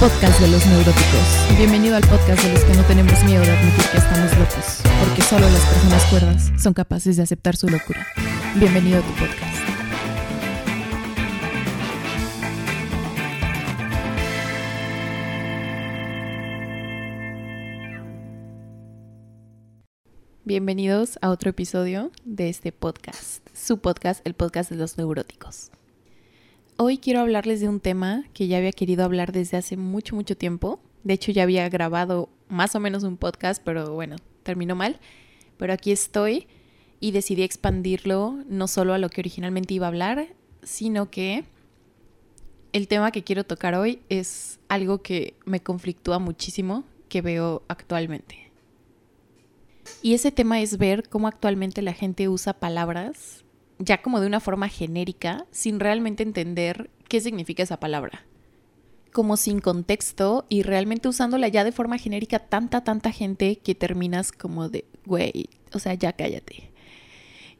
podcast de los neuróticos. Bienvenido al podcast de los que no tenemos miedo de admitir que estamos locos, porque solo las personas cuerdas son capaces de aceptar su locura. Bienvenido a tu podcast. Bienvenidos a otro episodio de este podcast, su podcast, el podcast de los neuróticos. Hoy quiero hablarles de un tema que ya había querido hablar desde hace mucho, mucho tiempo. De hecho, ya había grabado más o menos un podcast, pero bueno, terminó mal. Pero aquí estoy y decidí expandirlo no solo a lo que originalmente iba a hablar, sino que el tema que quiero tocar hoy es algo que me conflictúa muchísimo, que veo actualmente. Y ese tema es ver cómo actualmente la gente usa palabras ya como de una forma genérica, sin realmente entender qué significa esa palabra. Como sin contexto y realmente usándola ya de forma genérica tanta, tanta gente que terminas como de, güey, o sea, ya cállate.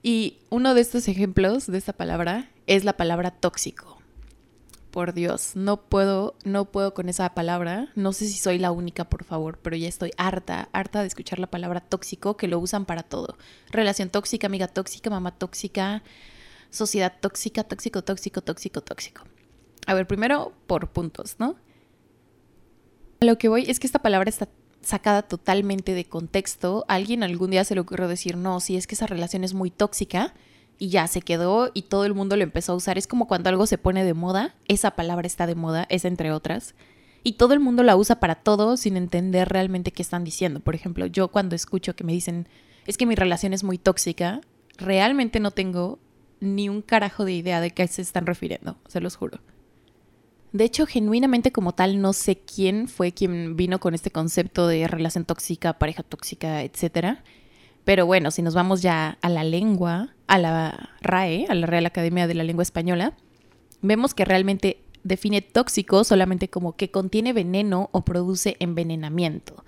Y uno de estos ejemplos de esta palabra es la palabra tóxico por Dios, no puedo, no puedo con esa palabra. No sé si soy la única, por favor, pero ya estoy harta, harta de escuchar la palabra tóxico, que lo usan para todo. Relación tóxica, amiga tóxica, mamá tóxica, sociedad tóxica, tóxico, tóxico, tóxico, tóxico. A ver, primero por puntos, ¿no? lo que voy es que esta palabra está sacada totalmente de contexto. alguien algún día se le ocurrió decir, no, si es que esa relación es muy tóxica y ya se quedó y todo el mundo lo empezó a usar. Es como cuando algo se pone de moda, esa palabra está de moda, es entre otras, y todo el mundo la usa para todo sin entender realmente qué están diciendo. Por ejemplo, yo cuando escucho que me dicen, es que mi relación es muy tóxica, realmente no tengo ni un carajo de idea de qué se están refiriendo, se los juro. De hecho, genuinamente como tal, no sé quién fue quien vino con este concepto de relación tóxica, pareja tóxica, etcétera pero bueno, si nos vamos ya a la lengua, a la RAE, a la Real Academia de la Lengua Española, vemos que realmente define tóxico solamente como que contiene veneno o produce envenenamiento.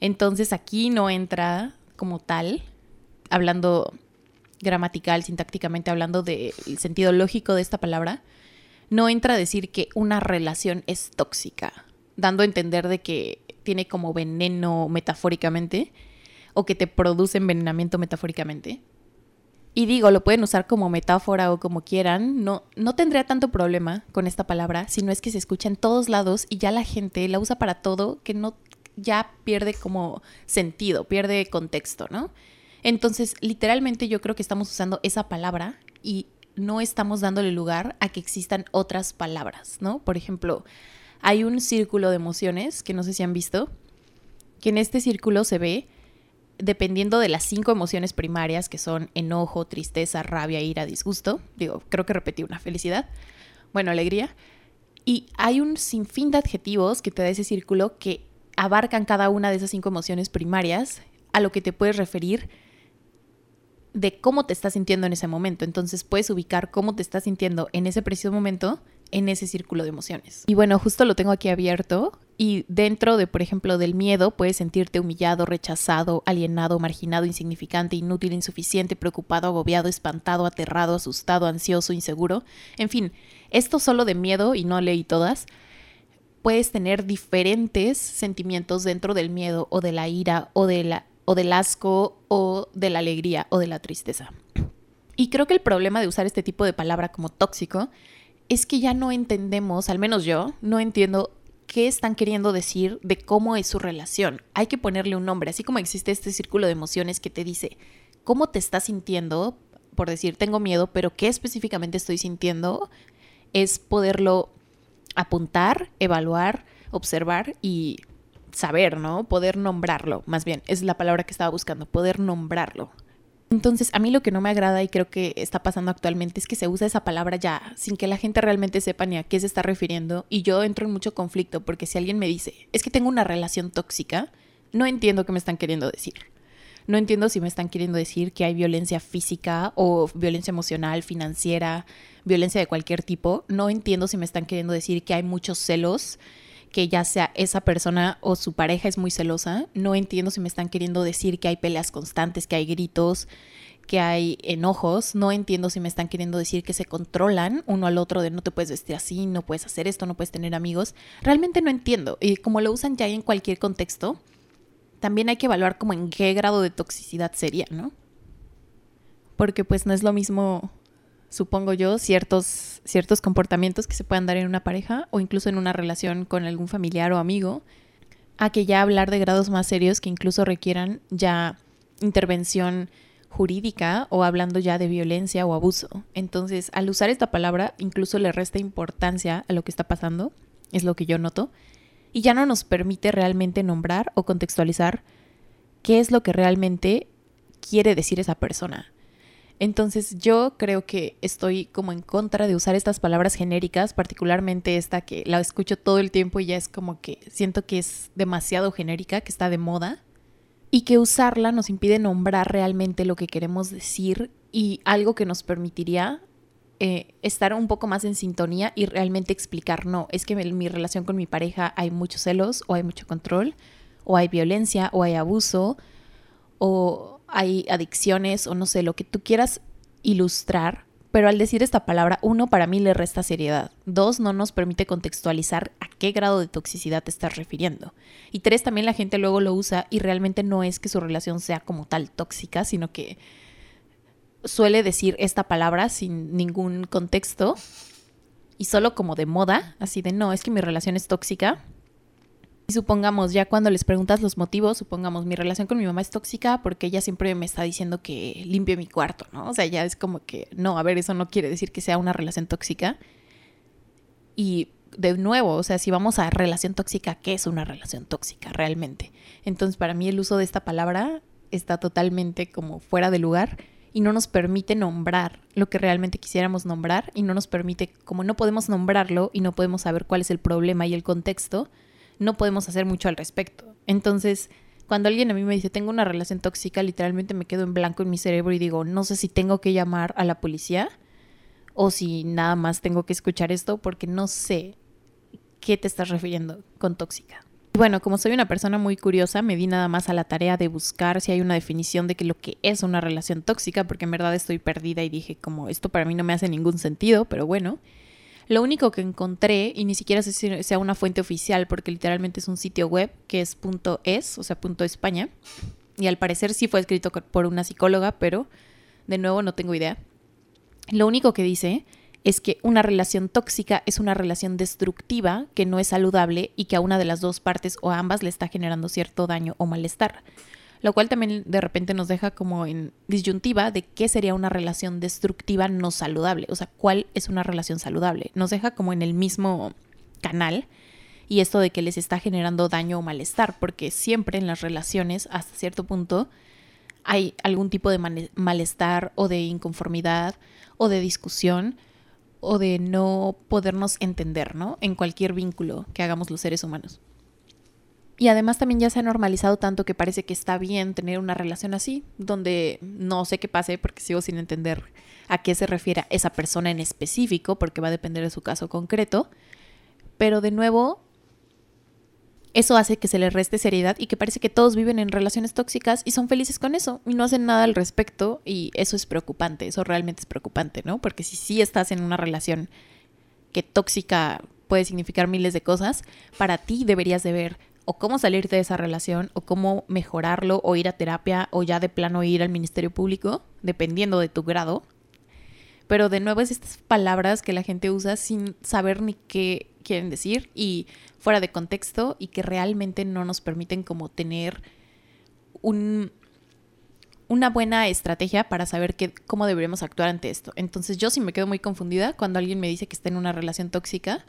Entonces aquí no entra como tal, hablando gramatical, sintácticamente hablando del sentido lógico de esta palabra, no entra a decir que una relación es tóxica, dando a entender de que tiene como veneno metafóricamente, o que te produce envenenamiento metafóricamente. Y digo, lo pueden usar como metáfora o como quieran, no, no tendría tanto problema con esta palabra, si no es que se escucha en todos lados y ya la gente la usa para todo, que no ya pierde como sentido, pierde contexto, ¿no? Entonces, literalmente yo creo que estamos usando esa palabra y no estamos dándole lugar a que existan otras palabras, ¿no? Por ejemplo, hay un círculo de emociones que no sé si han visto, que en este círculo se ve dependiendo de las cinco emociones primarias, que son enojo, tristeza, rabia, ira, disgusto, digo, creo que repetí una, felicidad, bueno, alegría, y hay un sinfín de adjetivos que te da ese círculo que abarcan cada una de esas cinco emociones primarias a lo que te puedes referir de cómo te estás sintiendo en ese momento. Entonces puedes ubicar cómo te estás sintiendo en ese preciso momento en ese círculo de emociones. Y bueno, justo lo tengo aquí abierto y dentro de, por ejemplo, del miedo puedes sentirte humillado, rechazado, alienado, marginado, insignificante, inútil, insuficiente, preocupado, agobiado, espantado, aterrado, asustado, ansioso, inseguro. En fin, esto solo de miedo, y no leí todas, puedes tener diferentes sentimientos dentro del miedo o de la ira o, de la, o del asco o de la alegría o de la tristeza. Y creo que el problema de usar este tipo de palabra como tóxico es que ya no entendemos, al menos yo, no entiendo qué están queriendo decir de cómo es su relación. Hay que ponerle un nombre, así como existe este círculo de emociones que te dice cómo te estás sintiendo, por decir tengo miedo, pero qué específicamente estoy sintiendo, es poderlo apuntar, evaluar, observar y saber, ¿no? Poder nombrarlo, más bien, es la palabra que estaba buscando, poder nombrarlo. Entonces, a mí lo que no me agrada y creo que está pasando actualmente es que se usa esa palabra ya sin que la gente realmente sepa ni a qué se está refiriendo y yo entro en mucho conflicto porque si alguien me dice, es que tengo una relación tóxica, no entiendo qué me están queriendo decir. No entiendo si me están queriendo decir que hay violencia física o violencia emocional, financiera, violencia de cualquier tipo. No entiendo si me están queriendo decir que hay muchos celos que ya sea esa persona o su pareja es muy celosa. No entiendo si me están queriendo decir que hay peleas constantes, que hay gritos, que hay enojos, no entiendo si me están queriendo decir que se controlan uno al otro de no te puedes vestir así, no puedes hacer esto, no puedes tener amigos. Realmente no entiendo. Y como lo usan ya en cualquier contexto, también hay que evaluar como en qué grado de toxicidad sería, ¿no? Porque pues no es lo mismo, supongo yo, ciertos, ciertos comportamientos que se puedan dar en una pareja o incluso en una relación con algún familiar o amigo, a que ya hablar de grados más serios que incluso requieran ya intervención jurídica o hablando ya de violencia o abuso. Entonces, al usar esta palabra, incluso le resta importancia a lo que está pasando, es lo que yo noto, y ya no nos permite realmente nombrar o contextualizar qué es lo que realmente quiere decir esa persona. Entonces yo creo que estoy como en contra de usar estas palabras genéricas, particularmente esta que la escucho todo el tiempo y ya es como que siento que es demasiado genérica, que está de moda y que usarla nos impide nombrar realmente lo que queremos decir y algo que nos permitiría eh, estar un poco más en sintonía y realmente explicar, no, es que en mi relación con mi pareja hay muchos celos o hay mucho control o hay violencia o hay abuso o hay adicciones o no sé, lo que tú quieras ilustrar pero al decir esta palabra, uno, para mí le resta seriedad. Dos, no nos permite contextualizar a qué grado de toxicidad te estás refiriendo. Y tres, también la gente luego lo usa y realmente no es que su relación sea como tal tóxica, sino que suele decir esta palabra sin ningún contexto y solo como de moda, así de no, es que mi relación es tóxica y supongamos, ya cuando les preguntas los motivos, supongamos, mi relación con mi mamá es tóxica porque ella siempre me está diciendo que limpie mi cuarto, ¿no? O sea, ya es como que, no, a ver, eso no quiere decir que sea una relación tóxica. Y de nuevo, o sea, si vamos a relación tóxica, ¿qué es una relación tóxica realmente? Entonces, para mí el uso de esta palabra está totalmente como fuera de lugar y no nos permite nombrar lo que realmente quisiéramos nombrar y no nos permite, como no podemos nombrarlo y no podemos saber cuál es el problema y el contexto, no podemos hacer mucho al respecto. Entonces, cuando alguien a mí me dice, tengo una relación tóxica, literalmente me quedo en blanco en mi cerebro y digo, no sé si tengo que llamar a la policía o si nada más tengo que escuchar esto porque no sé qué te estás refiriendo con tóxica. Bueno, como soy una persona muy curiosa, me di nada más a la tarea de buscar si hay una definición de que lo que es una relación tóxica, porque en verdad estoy perdida y dije como esto para mí no me hace ningún sentido, pero bueno. Lo único que encontré, y ni siquiera sé si sea una fuente oficial, porque literalmente es un sitio web que es .es, o sea, .españa, y al parecer sí fue escrito por una psicóloga, pero de nuevo no tengo idea. Lo único que dice es que una relación tóxica es una relación destructiva que no es saludable y que a una de las dos partes o a ambas le está generando cierto daño o malestar lo cual también de repente nos deja como en disyuntiva de qué sería una relación destructiva no saludable, o sea, cuál es una relación saludable. Nos deja como en el mismo canal y esto de que les está generando daño o malestar, porque siempre en las relaciones, hasta cierto punto, hay algún tipo de malestar o de inconformidad o de discusión o de no podernos entender, ¿no? En cualquier vínculo que hagamos los seres humanos. Y además también ya se ha normalizado tanto que parece que está bien tener una relación así, donde no sé qué pase porque sigo sin entender a qué se refiere esa persona en específico, porque va a depender de su caso concreto. Pero de nuevo, eso hace que se le reste seriedad y que parece que todos viven en relaciones tóxicas y son felices con eso y no hacen nada al respecto y eso es preocupante, eso realmente es preocupante, ¿no? Porque si sí estás en una relación que tóxica puede significar miles de cosas, para ti deberías de ver o cómo salirte de esa relación, o cómo mejorarlo, o ir a terapia, o ya de plano ir al Ministerio Público, dependiendo de tu grado. Pero de nuevo es estas palabras que la gente usa sin saber ni qué quieren decir y fuera de contexto y que realmente no nos permiten como tener un, una buena estrategia para saber cómo deberíamos actuar ante esto. Entonces yo sí me quedo muy confundida cuando alguien me dice que está en una relación tóxica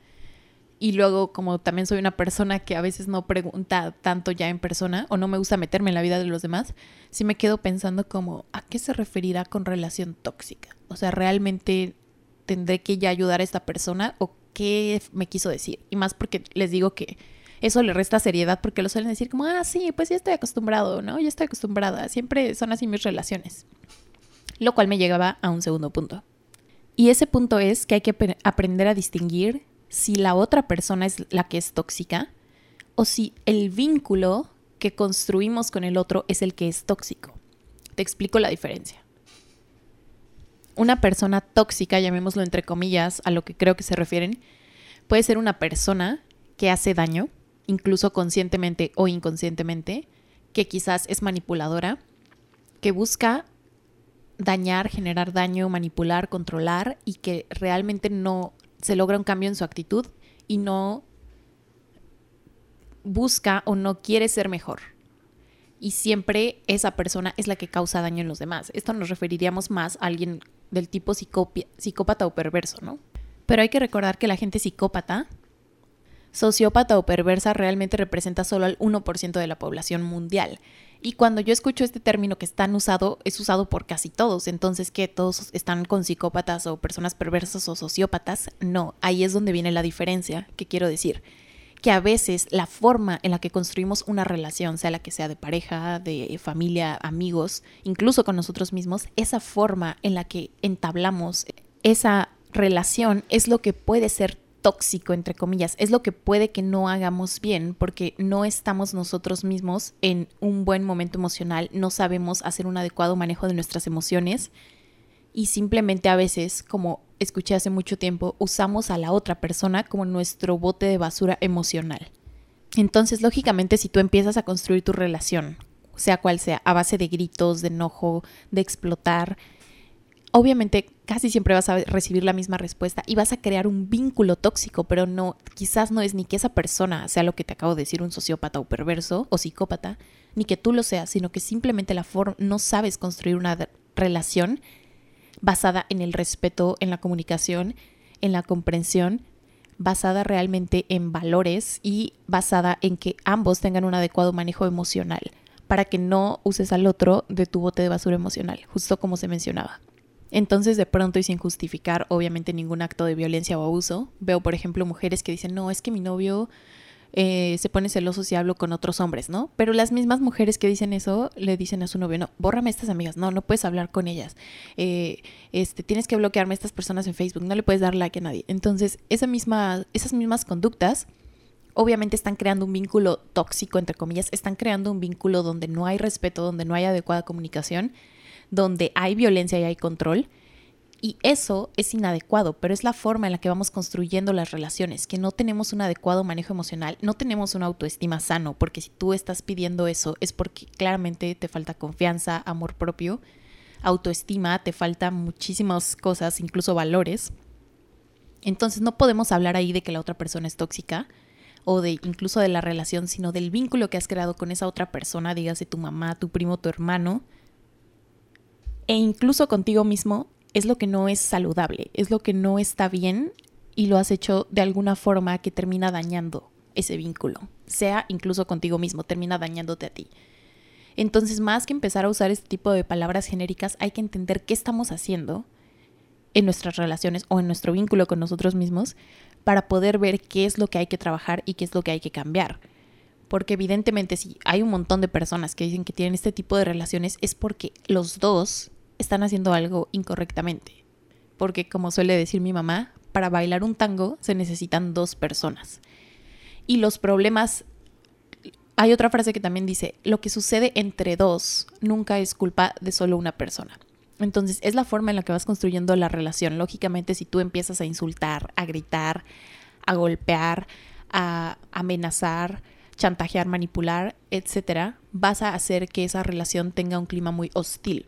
y luego, como también soy una persona que a veces no pregunta tanto ya en persona o no me gusta meterme en la vida de los demás, sí me quedo pensando como, ¿a qué se referirá con relación tóxica? O sea, ¿realmente tendré que ya ayudar a esta persona o qué me quiso decir? Y más porque les digo que eso le resta seriedad porque lo suelen decir como, ah, sí, pues ya estoy acostumbrado, ¿no? Ya estoy acostumbrada, siempre son así mis relaciones. Lo cual me llegaba a un segundo punto. Y ese punto es que hay que aprender a distinguir si la otra persona es la que es tóxica o si el vínculo que construimos con el otro es el que es tóxico. Te explico la diferencia. Una persona tóxica, llamémoslo entre comillas, a lo que creo que se refieren, puede ser una persona que hace daño, incluso conscientemente o inconscientemente, que quizás es manipuladora, que busca dañar, generar daño, manipular, controlar y que realmente no se logra un cambio en su actitud y no busca o no quiere ser mejor. Y siempre esa persona es la que causa daño en los demás. Esto nos referiríamos más a alguien del tipo psicópata o perverso, ¿no? Pero hay que recordar que la gente psicópata, sociópata o perversa realmente representa solo al 1% de la población mundial. Y cuando yo escucho este término que es tan usado, es usado por casi todos. Entonces, ¿qué? ¿Todos están con psicópatas o personas perversas o sociópatas? No, ahí es donde viene la diferencia que quiero decir. Que a veces la forma en la que construimos una relación, sea la que sea de pareja, de familia, amigos, incluso con nosotros mismos, esa forma en la que entablamos esa relación es lo que puede ser tóxico, entre comillas, es lo que puede que no hagamos bien porque no estamos nosotros mismos en un buen momento emocional, no sabemos hacer un adecuado manejo de nuestras emociones y simplemente a veces, como escuché hace mucho tiempo, usamos a la otra persona como nuestro bote de basura emocional. Entonces, lógicamente, si tú empiezas a construir tu relación, sea cual sea, a base de gritos, de enojo, de explotar, obviamente casi siempre vas a recibir la misma respuesta y vas a crear un vínculo tóxico, pero no, quizás no es ni que esa persona sea lo que te acabo de decir, un sociópata o perverso o psicópata, ni que tú lo seas, sino que simplemente la forma no sabes construir una relación basada en el respeto, en la comunicación, en la comprensión, basada realmente en valores y basada en que ambos tengan un adecuado manejo emocional para que no uses al otro de tu bote de basura emocional, justo como se mencionaba. Entonces, de pronto y sin justificar, obviamente, ningún acto de violencia o abuso, veo, por ejemplo, mujeres que dicen, no, es que mi novio eh, se pone celoso si hablo con otros hombres, ¿no? Pero las mismas mujeres que dicen eso le dicen a su novio, no, bórrame estas amigas, no, no puedes hablar con ellas, eh, este, tienes que bloquearme a estas personas en Facebook, no le puedes dar like a nadie. Entonces, esa misma, esas mismas conductas obviamente están creando un vínculo tóxico, entre comillas, están creando un vínculo donde no hay respeto, donde no hay adecuada comunicación donde hay violencia y hay control. Y eso es inadecuado, pero es la forma en la que vamos construyendo las relaciones, que no tenemos un adecuado manejo emocional, no tenemos una autoestima sano, porque si tú estás pidiendo eso es porque claramente te falta confianza, amor propio, autoestima, te faltan muchísimas cosas, incluso valores. Entonces no podemos hablar ahí de que la otra persona es tóxica o de incluso de la relación, sino del vínculo que has creado con esa otra persona, dígase tu mamá, tu primo, tu hermano, e incluso contigo mismo es lo que no es saludable, es lo que no está bien y lo has hecho de alguna forma que termina dañando ese vínculo, sea incluso contigo mismo, termina dañándote a ti. Entonces, más que empezar a usar este tipo de palabras genéricas, hay que entender qué estamos haciendo en nuestras relaciones o en nuestro vínculo con nosotros mismos para poder ver qué es lo que hay que trabajar y qué es lo que hay que cambiar. Porque evidentemente si hay un montón de personas que dicen que tienen este tipo de relaciones es porque los dos están haciendo algo incorrectamente. Porque como suele decir mi mamá, para bailar un tango se necesitan dos personas. Y los problemas... Hay otra frase que también dice, lo que sucede entre dos nunca es culpa de solo una persona. Entonces es la forma en la que vas construyendo la relación. Lógicamente si tú empiezas a insultar, a gritar, a golpear, a amenazar, chantajear, manipular, etcétera, vas a hacer que esa relación tenga un clima muy hostil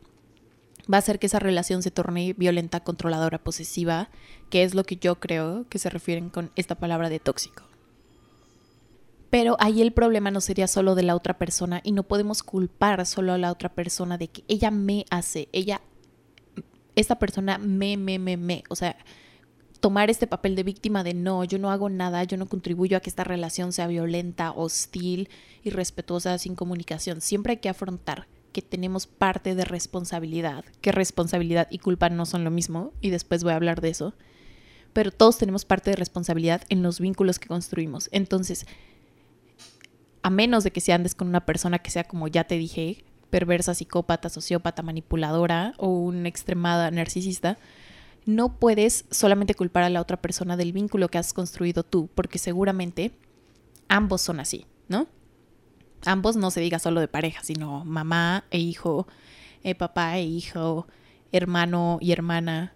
va a hacer que esa relación se torne violenta, controladora, posesiva, que es lo que yo creo que se refieren con esta palabra de tóxico. Pero ahí el problema no sería solo de la otra persona y no podemos culpar solo a la otra persona de que ella me hace, ella, esta persona me, me, me, me. O sea, tomar este papel de víctima de no, yo no hago nada, yo no contribuyo a que esta relación sea violenta, hostil, irrespetuosa, sin comunicación. Siempre hay que afrontar que tenemos parte de responsabilidad, que responsabilidad y culpa no son lo mismo, y después voy a hablar de eso, pero todos tenemos parte de responsabilidad en los vínculos que construimos. Entonces, a menos de que se andes con una persona que sea, como ya te dije, perversa, psicópata, sociópata, manipuladora o una extremada narcisista, no puedes solamente culpar a la otra persona del vínculo que has construido tú, porque seguramente ambos son así, ¿no? Ambos no se diga solo de pareja, sino mamá e hijo, eh, papá e hijo, hermano y hermana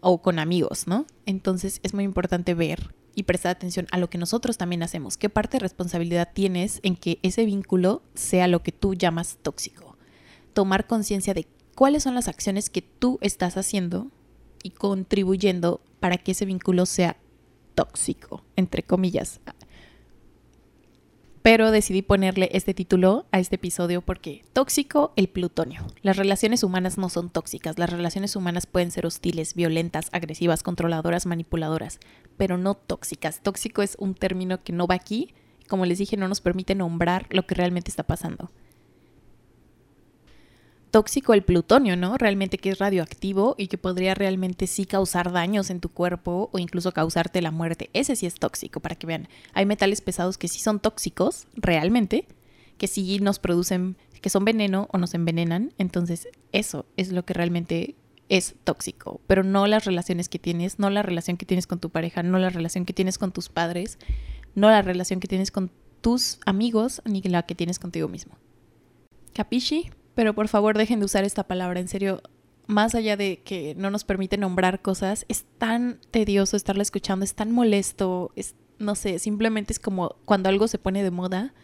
o con amigos, ¿no? Entonces es muy importante ver y prestar atención a lo que nosotros también hacemos. ¿Qué parte de responsabilidad tienes en que ese vínculo sea lo que tú llamas tóxico? Tomar conciencia de cuáles son las acciones que tú estás haciendo y contribuyendo para que ese vínculo sea tóxico, entre comillas. Pero decidí ponerle este título a este episodio porque tóxico el plutonio. Las relaciones humanas no son tóxicas, las relaciones humanas pueden ser hostiles, violentas, agresivas, controladoras, manipuladoras, pero no tóxicas. Tóxico es un término que no va aquí, como les dije, no nos permite nombrar lo que realmente está pasando tóxico el plutonio, ¿no? Realmente que es radioactivo y que podría realmente sí causar daños en tu cuerpo o incluso causarte la muerte. Ese sí es tóxico, para que vean. Hay metales pesados que sí son tóxicos, realmente, que sí nos producen, que son veneno o nos envenenan. Entonces, eso es lo que realmente es tóxico, pero no las relaciones que tienes, no la relación que tienes con tu pareja, no la relación que tienes con tus padres, no la relación que tienes con tus amigos, ni la que tienes contigo mismo. ¿Capisci? Pero por favor dejen de usar esta palabra, en serio. Más allá de que no nos permite nombrar cosas, es tan tedioso estarla escuchando, es tan molesto, es, no sé, simplemente es como cuando algo se pone de moda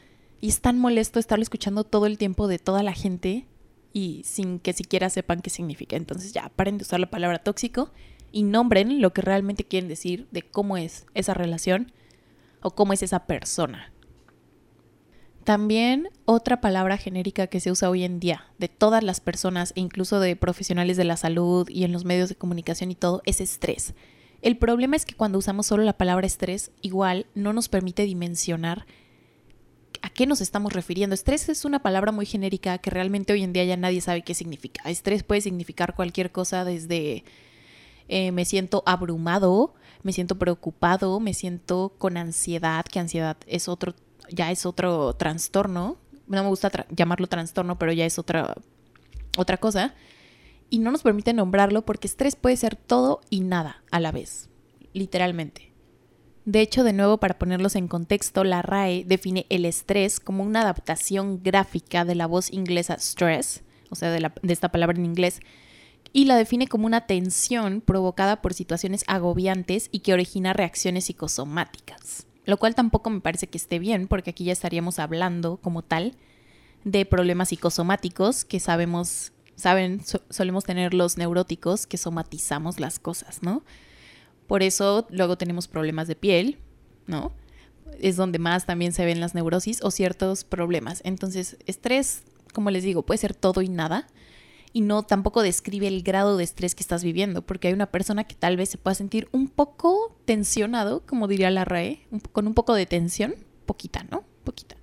y es tan molesto estarlo escuchando todo el tiempo de toda la gente y sin que siquiera sepan qué significa. Entonces ya, paren de usar la palabra tóxico y nombren lo que realmente quieren decir de cómo es esa relación o cómo es esa persona. También otra palabra genérica que se usa hoy en día de todas las personas e incluso de profesionales de la salud y en los medios de comunicación y todo es estrés. El problema es que cuando usamos solo la palabra estrés, igual no nos permite dimensionar a qué nos estamos refiriendo. Estrés es una palabra muy genérica que realmente hoy en día ya nadie sabe qué significa. Estrés puede significar cualquier cosa desde eh, me siento abrumado, me siento preocupado, me siento con ansiedad, que ansiedad es otro ya es otro trastorno. No me gusta llamarlo trastorno, pero ya es otra, otra cosa. Y no nos permite nombrarlo porque estrés puede ser todo y nada a la vez, literalmente. De hecho, de nuevo, para ponerlos en contexto, la RAE define el estrés como una adaptación gráfica de la voz inglesa stress, o sea, de, de esta palabra en inglés, y la define como una tensión provocada por situaciones agobiantes y que origina reacciones psicosomáticas lo cual tampoco me parece que esté bien, porque aquí ya estaríamos hablando como tal de problemas psicosomáticos que sabemos, saben, solemos tener los neuróticos que somatizamos las cosas, ¿no? Por eso luego tenemos problemas de piel, ¿no? Es donde más también se ven las neurosis o ciertos problemas. Entonces, estrés, como les digo, puede ser todo y nada y no tampoco describe el grado de estrés que estás viviendo, porque hay una persona que tal vez se pueda sentir un poco tensionado, como diría la RAE, con un poco de tensión, poquita, ¿no? Poquita.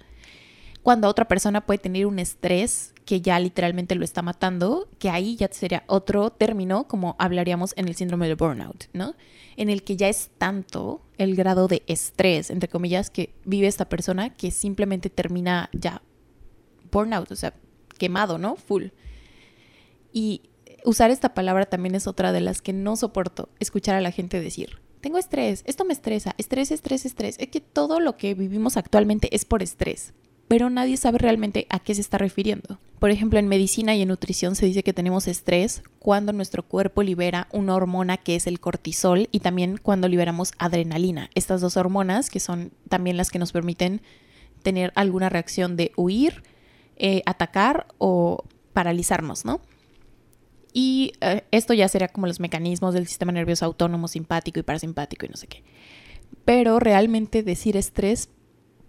Cuando otra persona puede tener un estrés que ya literalmente lo está matando, que ahí ya sería otro término, como hablaríamos en el síndrome de burnout, ¿no? En el que ya es tanto el grado de estrés, entre comillas, que vive esta persona que simplemente termina ya burnout, o sea, quemado, ¿no? Full. Y usar esta palabra también es otra de las que no soporto escuchar a la gente decir. Tengo estrés, esto me estresa, estrés, estrés, estrés. Es que todo lo que vivimos actualmente es por estrés, pero nadie sabe realmente a qué se está refiriendo. Por ejemplo, en medicina y en nutrición se dice que tenemos estrés cuando nuestro cuerpo libera una hormona que es el cortisol y también cuando liberamos adrenalina. Estas dos hormonas que son también las que nos permiten tener alguna reacción de huir, eh, atacar o paralizarnos, ¿no? Y eh, esto ya sería como los mecanismos del sistema nervioso autónomo, simpático y parasimpático y no sé qué. Pero realmente decir estrés,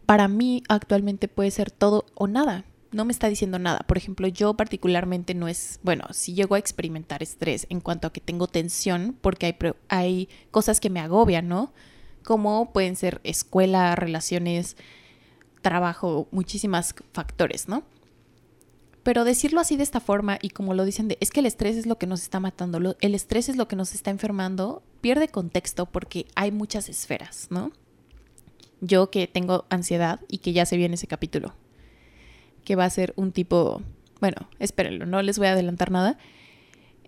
para mí actualmente puede ser todo o nada. No me está diciendo nada. Por ejemplo, yo particularmente no es, bueno, si llego a experimentar estrés en cuanto a que tengo tensión, porque hay, hay cosas que me agobian, ¿no? Como pueden ser escuela, relaciones, trabajo, muchísimos factores, ¿no? Pero decirlo así de esta forma y como lo dicen de, es que el estrés es lo que nos está matando, el estrés es lo que nos está enfermando, pierde contexto porque hay muchas esferas, ¿no? Yo que tengo ansiedad y que ya se viene ese capítulo, que va a ser un tipo, bueno, espérenlo, no les voy a adelantar nada.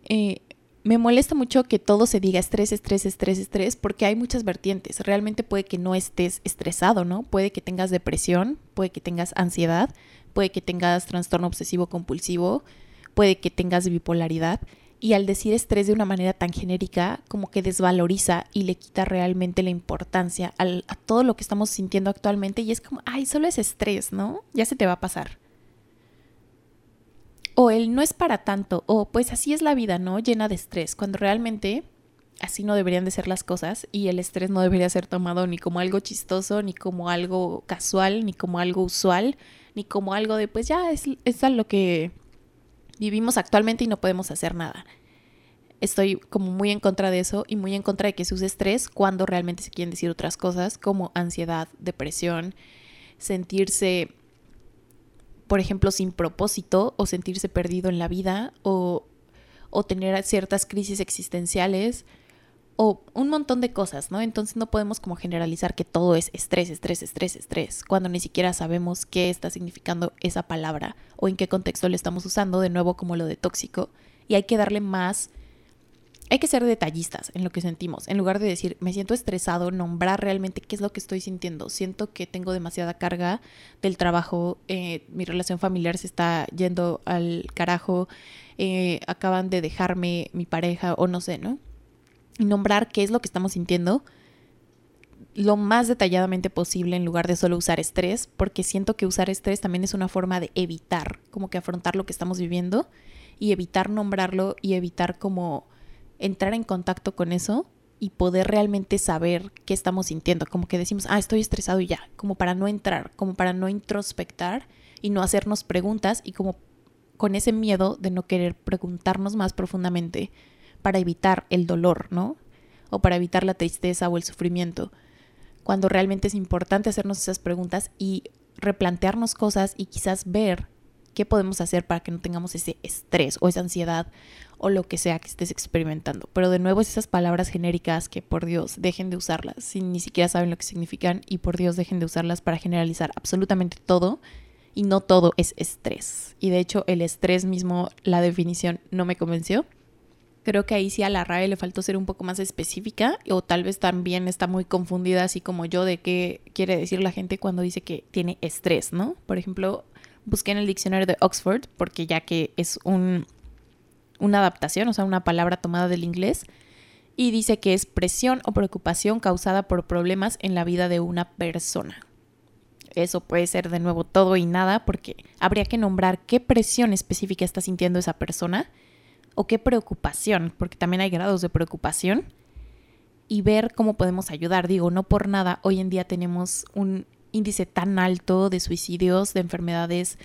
Eh, me molesta mucho que todo se diga estrés, estrés, estrés, estrés, porque hay muchas vertientes. Realmente puede que no estés estresado, ¿no? Puede que tengas depresión, puede que tengas ansiedad, puede que tengas trastorno obsesivo compulsivo, puede que tengas bipolaridad. Y al decir estrés de una manera tan genérica, como que desvaloriza y le quita realmente la importancia a todo lo que estamos sintiendo actualmente. Y es como, ay, solo es estrés, ¿no? Ya se te va a pasar. O el no es para tanto, o pues así es la vida, ¿no? Llena de estrés, cuando realmente así no deberían de ser las cosas y el estrés no debería ser tomado ni como algo chistoso, ni como algo casual, ni como algo usual, ni como algo de pues ya es, es a lo que vivimos actualmente y no podemos hacer nada. Estoy como muy en contra de eso y muy en contra de que se use estrés cuando realmente se quieren decir otras cosas como ansiedad, depresión, sentirse, por ejemplo, sin propósito o sentirse perdido en la vida o, o tener ciertas crisis existenciales o un montón de cosas, ¿no? Entonces no podemos como generalizar que todo es estrés, estrés, estrés, estrés, cuando ni siquiera sabemos qué está significando esa palabra o en qué contexto le estamos usando, de nuevo como lo de tóxico. Y hay que darle más, hay que ser detallistas en lo que sentimos, en lugar de decir, me siento estresado, nombrar realmente qué es lo que estoy sintiendo. Siento que tengo demasiada carga del trabajo, eh, mi relación familiar se está yendo al carajo, eh, acaban de dejarme mi pareja o no sé, ¿no? Nombrar qué es lo que estamos sintiendo lo más detalladamente posible en lugar de solo usar estrés, porque siento que usar estrés también es una forma de evitar, como que afrontar lo que estamos viviendo y evitar nombrarlo y evitar como entrar en contacto con eso y poder realmente saber qué estamos sintiendo, como que decimos, ah, estoy estresado y ya, como para no entrar, como para no introspectar y no hacernos preguntas y como con ese miedo de no querer preguntarnos más profundamente para evitar el dolor, ¿no? O para evitar la tristeza o el sufrimiento. Cuando realmente es importante hacernos esas preguntas y replantearnos cosas y quizás ver qué podemos hacer para que no tengamos ese estrés o esa ansiedad o lo que sea que estés experimentando. Pero de nuevo es esas palabras genéricas que por Dios dejen de usarlas si ni siquiera saben lo que significan y por Dios dejen de usarlas para generalizar absolutamente todo y no todo es estrés. Y de hecho el estrés mismo, la definición no me convenció. Creo que ahí sí a la RAE le faltó ser un poco más específica o tal vez también está muy confundida así como yo de qué quiere decir la gente cuando dice que tiene estrés, ¿no? Por ejemplo, busqué en el diccionario de Oxford porque ya que es un, una adaptación, o sea, una palabra tomada del inglés, y dice que es presión o preocupación causada por problemas en la vida de una persona. Eso puede ser de nuevo todo y nada porque habría que nombrar qué presión específica está sintiendo esa persona o qué preocupación, porque también hay grados de preocupación, y ver cómo podemos ayudar. Digo, no por nada, hoy en día tenemos un índice tan alto de suicidios, de enfermedades,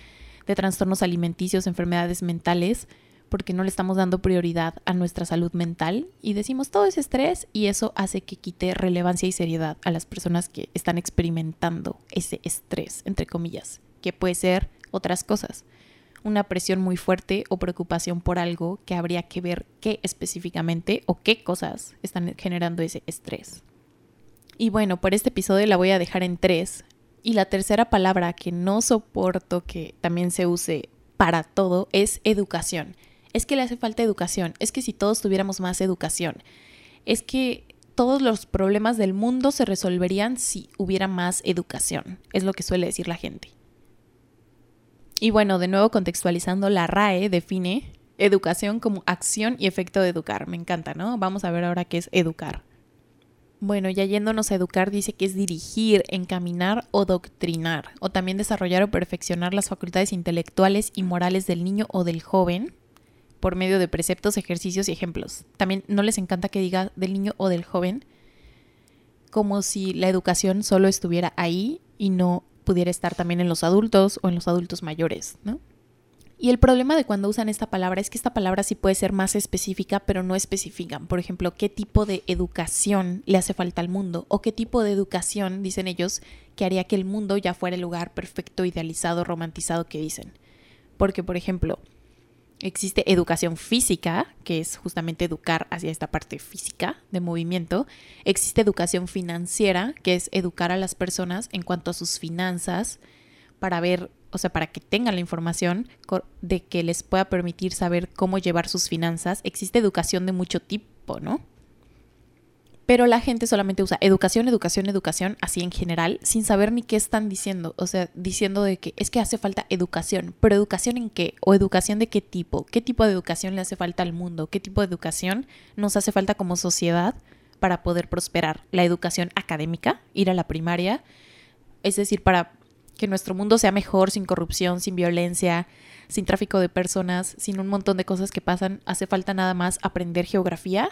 de trastornos alimenticios, enfermedades mentales, porque no le estamos dando prioridad a nuestra salud mental y decimos todo es estrés y eso hace que quite relevancia y seriedad a las personas que están experimentando ese estrés, entre comillas, que puede ser otras cosas una presión muy fuerte o preocupación por algo que habría que ver qué específicamente o qué cosas están generando ese estrés. Y bueno, por este episodio la voy a dejar en tres. Y la tercera palabra que no soporto que también se use para todo es educación. Es que le hace falta educación. Es que si todos tuviéramos más educación. Es que todos los problemas del mundo se resolverían si hubiera más educación. Es lo que suele decir la gente. Y bueno, de nuevo contextualizando, la RAE define educación como acción y efecto de educar. Me encanta, ¿no? Vamos a ver ahora qué es educar. Bueno, ya yéndonos a educar, dice que es dirigir, encaminar o doctrinar, o también desarrollar o perfeccionar las facultades intelectuales y morales del niño o del joven por medio de preceptos, ejercicios y ejemplos. También no les encanta que diga del niño o del joven, como si la educación solo estuviera ahí y no pudiera estar también en los adultos o en los adultos mayores, ¿no? Y el problema de cuando usan esta palabra es que esta palabra sí puede ser más específica, pero no especifican. Por ejemplo, qué tipo de educación le hace falta al mundo o qué tipo de educación, dicen ellos, que haría que el mundo ya fuera el lugar perfecto, idealizado, romantizado que dicen. Porque, por ejemplo, Existe educación física, que es justamente educar hacia esta parte física de movimiento. Existe educación financiera, que es educar a las personas en cuanto a sus finanzas para ver, o sea, para que tengan la información de que les pueda permitir saber cómo llevar sus finanzas. Existe educación de mucho tipo, ¿no? Pero la gente solamente usa educación, educación, educación, así en general, sin saber ni qué están diciendo. O sea, diciendo de que es que hace falta educación. Pero educación en qué? O educación de qué tipo? ¿Qué tipo de educación le hace falta al mundo? ¿Qué tipo de educación nos hace falta como sociedad para poder prosperar? La educación académica, ir a la primaria, es decir, para que nuestro mundo sea mejor, sin corrupción, sin violencia, sin tráfico de personas, sin un montón de cosas que pasan, hace falta nada más aprender geografía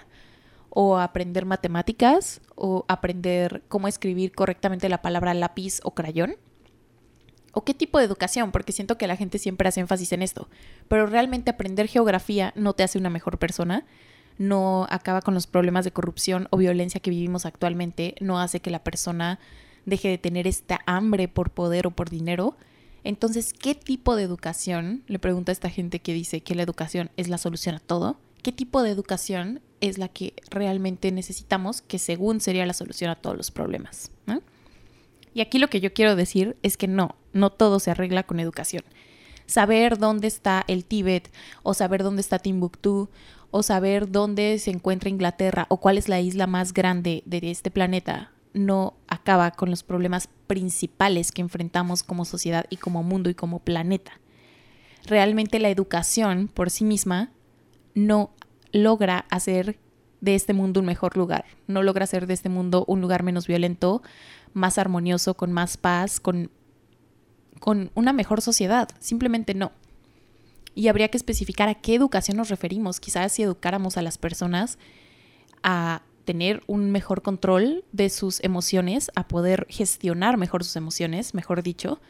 o aprender matemáticas o aprender cómo escribir correctamente la palabra lápiz o crayón. ¿O qué tipo de educación? Porque siento que la gente siempre hace énfasis en esto. Pero realmente aprender geografía no te hace una mejor persona, no acaba con los problemas de corrupción o violencia que vivimos actualmente, no hace que la persona deje de tener esta hambre por poder o por dinero. Entonces, ¿qué tipo de educación? Le pregunto a esta gente que dice que la educación es la solución a todo qué tipo de educación es la que realmente necesitamos, que según sería la solución a todos los problemas. Y aquí lo que yo quiero decir es que no, no todo se arregla con educación. Saber dónde está el Tíbet, o saber dónde está Timbuktu, o saber dónde se encuentra Inglaterra, o cuál es la isla más grande de este planeta, no acaba con los problemas principales que enfrentamos como sociedad y como mundo y como planeta. Realmente la educación por sí misma no logra hacer de este mundo un mejor lugar, no logra hacer de este mundo un lugar menos violento, más armonioso, con más paz, con, con una mejor sociedad, simplemente no. Y habría que especificar a qué educación nos referimos, quizás si educáramos a las personas a tener un mejor control de sus emociones, a poder gestionar mejor sus emociones, mejor dicho,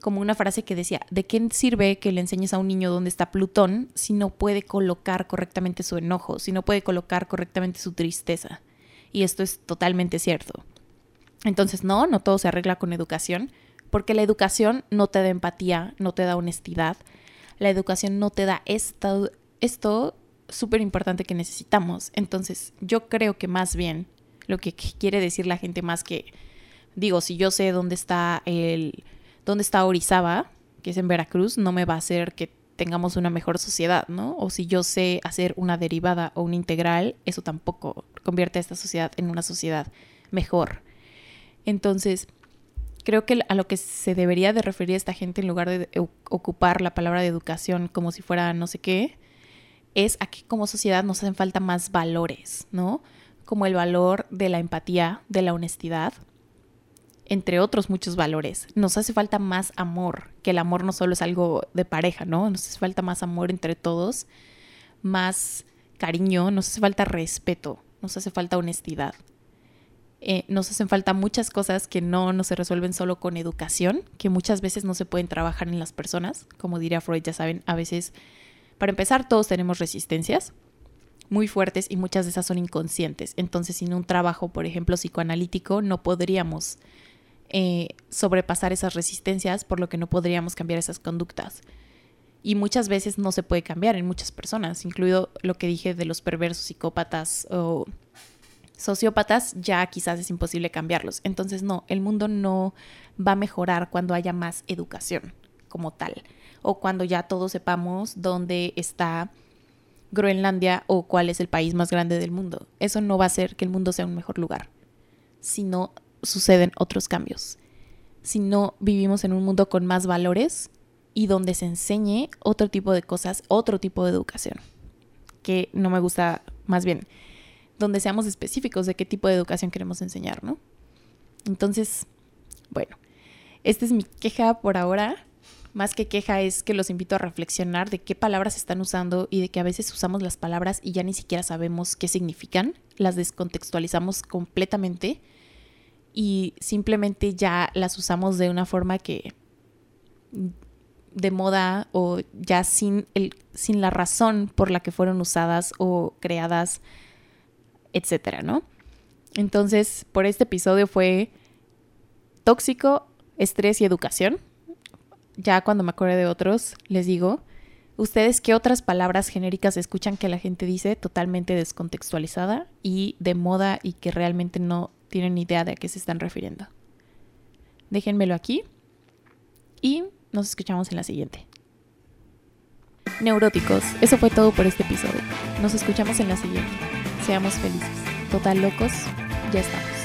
como una frase que decía, ¿de qué sirve que le enseñes a un niño dónde está Plutón si no puede colocar correctamente su enojo, si no puede colocar correctamente su tristeza? Y esto es totalmente cierto. Entonces, no, no todo se arregla con educación, porque la educación no te da empatía, no te da honestidad, la educación no te da esto, esto súper importante que necesitamos. Entonces, yo creo que más bien lo que quiere decir la gente más que, digo, si yo sé dónde está el dónde está Orizaba, que es en Veracruz, no me va a hacer que tengamos una mejor sociedad, ¿no? O si yo sé hacer una derivada o una integral, eso tampoco convierte a esta sociedad en una sociedad mejor. Entonces, creo que a lo que se debería de referir esta gente en lugar de ocupar la palabra de educación como si fuera no sé qué, es a que como sociedad nos hacen falta más valores, ¿no? Como el valor de la empatía, de la honestidad, entre otros muchos valores. Nos hace falta más amor, que el amor no solo es algo de pareja, ¿no? Nos hace falta más amor entre todos, más cariño, nos hace falta respeto, nos hace falta honestidad. Eh, nos hacen falta muchas cosas que no, no se resuelven solo con educación, que muchas veces no se pueden trabajar en las personas. Como diría Freud, ya saben, a veces, para empezar, todos tenemos resistencias muy fuertes y muchas de esas son inconscientes. Entonces, sin un trabajo, por ejemplo, psicoanalítico, no podríamos eh, sobrepasar esas resistencias, por lo que no podríamos cambiar esas conductas. Y muchas veces no se puede cambiar en muchas personas, incluido lo que dije de los perversos, psicópatas o sociópatas, ya quizás es imposible cambiarlos. Entonces, no, el mundo no va a mejorar cuando haya más educación como tal, o cuando ya todos sepamos dónde está Groenlandia o cuál es el país más grande del mundo. Eso no va a hacer que el mundo sea un mejor lugar, sino suceden otros cambios. Si no vivimos en un mundo con más valores y donde se enseñe otro tipo de cosas, otro tipo de educación, que no me gusta más bien, donde seamos específicos de qué tipo de educación queremos enseñar, ¿no? Entonces, bueno, esta es mi queja por ahora. Más que queja es que los invito a reflexionar de qué palabras están usando y de que a veces usamos las palabras y ya ni siquiera sabemos qué significan, las descontextualizamos completamente y simplemente ya las usamos de una forma que de moda o ya sin, el, sin la razón por la que fueron usadas o creadas, etcétera, ¿no? Entonces, por este episodio fue tóxico, estrés y educación. Ya cuando me acuerde de otros, les digo, ¿ustedes qué otras palabras genéricas escuchan que la gente dice totalmente descontextualizada y de moda y que realmente no tienen idea de a qué se están refiriendo. Déjenmelo aquí y nos escuchamos en la siguiente. Neuróticos, eso fue todo por este episodio. Nos escuchamos en la siguiente. Seamos felices. Total locos, Ya estamos.